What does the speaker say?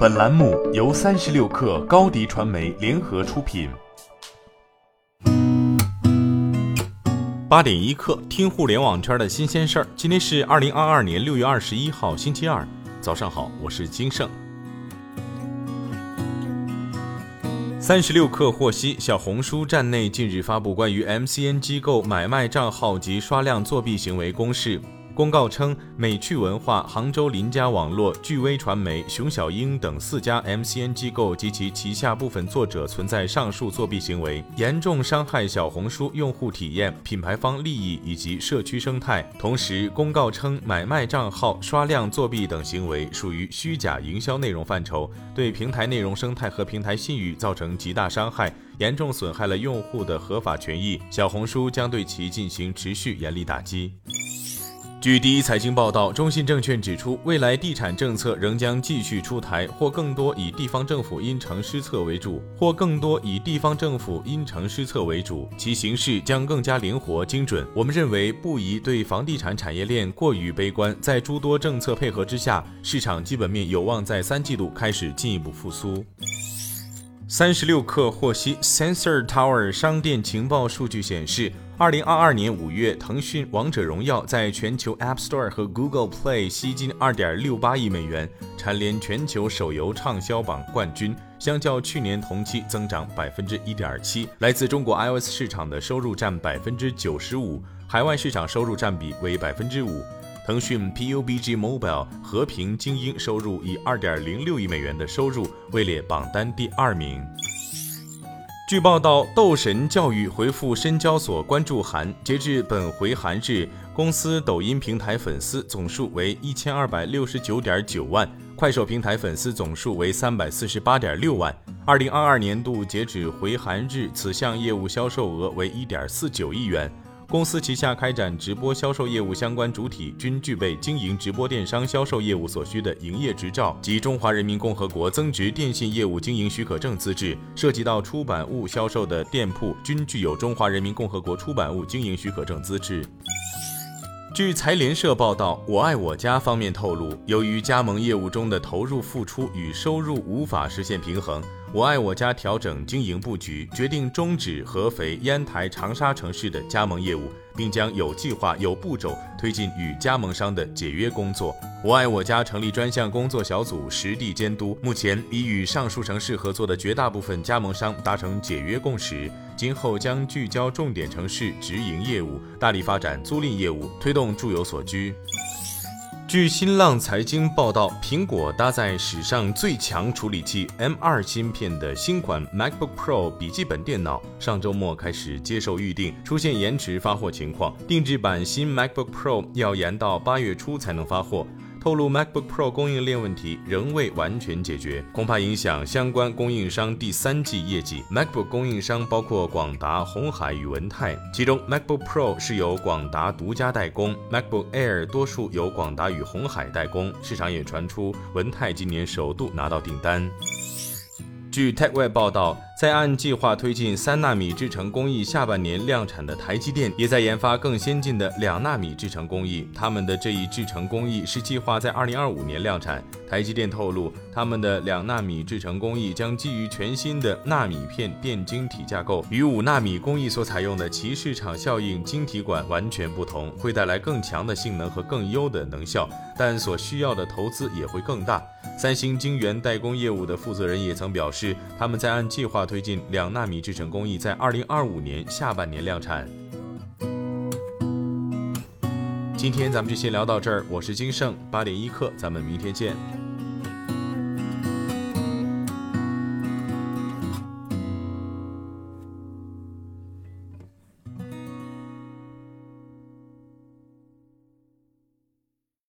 本栏目由三十六氪高低传媒联合出品。八点一刻，听互联网圈的新鲜事儿。今天是二零二二年六月二十一号，星期二，早上好，我是金盛。三十六氪获悉，小红书站内近日发布关于 MCN 机构买卖账号及刷量作弊行为公示。公告称，美趣文化、杭州林家网络、聚威传媒、熊小英等四家 MCN 机构及其旗下部分作者存在上述作弊行为，严重伤害小红书用户体验、品牌方利益以及社区生态。同时，公告称，买卖账号、刷量作弊等行为属于虚假营销内容范畴，对平台内容生态和平台信誉造成极大伤害，严重损害了用户的合法权益。小红书将对其进行持续严厉打击。据第一财经报道，中信证券指出，未来地产政策仍将继续出台，或更多以地方政府因城施策为主，或更多以地方政府因城施策为主，其形式将更加灵活精准。我们认为，不宜对房地产产业链过于悲观，在诸多政策配合之下，市场基本面有望在三季度开始进一步复苏。三十六氪获悉，Sensor Tower 商店情报数据显示。二零二二年五月，腾讯《王者荣耀》在全球 App Store 和 Google Play 吸金二点六八亿美元，蝉联全球手游畅销榜冠军。相较去年同期，增长百分之一点七。来自中国 iOS 市场的收入占百分之九十五，海外市场收入占比为百分之五。腾讯 PUBG Mobile 和平精英收入以二点零六亿美元的收入位列榜单第二名。据报道，斗神教育回复深交所关注函，截至本回函日，公司抖音平台粉丝总数为一千二百六十九点九万，快手平台粉丝总数为三百四十八点六万。二零二二年度截止回函日，此项业务销售额为一点四九亿元。公司旗下开展直播销售业务相关主体均具备经营直播电商销售业务所需的营业执照及中华人民共和国增值电信业务经营许可证资质，涉及到出版物销售的店铺均具有中华人民共和国出版物经营许可证资质。据财联社报道，我爱我家方面透露，由于加盟业务中的投入付出与收入无法实现平衡。我爱我家调整经营布局，决定终止合肥、烟台、长沙城市的加盟业务，并将有计划、有步骤推进与加盟商的解约工作。我爱我家成立专项工作小组，实地监督。目前已与上述城市合作的绝大部分加盟商达成解约共识，今后将聚焦重点城市直营业务，大力发展租赁业务，推动住有所居。据新浪财经报道，苹果搭载史上最强处理器 M2 芯片的新款 MacBook Pro 笔记本电脑上周末开始接受预定，出现延迟发货情况，定制版新 MacBook Pro 要延到八月初才能发货。透露 MacBook Pro 供应链问题仍未完全解决，恐怕影响相关供应商第三季业绩。MacBook 供应商包括广达、红海与文泰，其中 MacBook Pro 是由广达独家代工，MacBook Air 多数由广达与红海代工。市场也传出文泰今年首度拿到订单。据 TechWeb 报道，在按计划推进三纳米制程工艺下半年量产的台积电，也在研发更先进的两纳米制程工艺。他们的这一制程工艺是计划在二零二五年量产。台积电透露，他们的两纳米制程工艺将基于全新的纳米片电晶体架构，与五纳米工艺所采用的其市场效应晶体管完全不同，会带来更强的性能和更优的能效，但所需要的投资也会更大。三星晶圆代工业务的负责人也曾表示，他们在按计划推进两纳米制程工艺，在二零二五年下半年量产。今天咱们就先聊到这儿，我是金盛八点一刻，咱们明天见。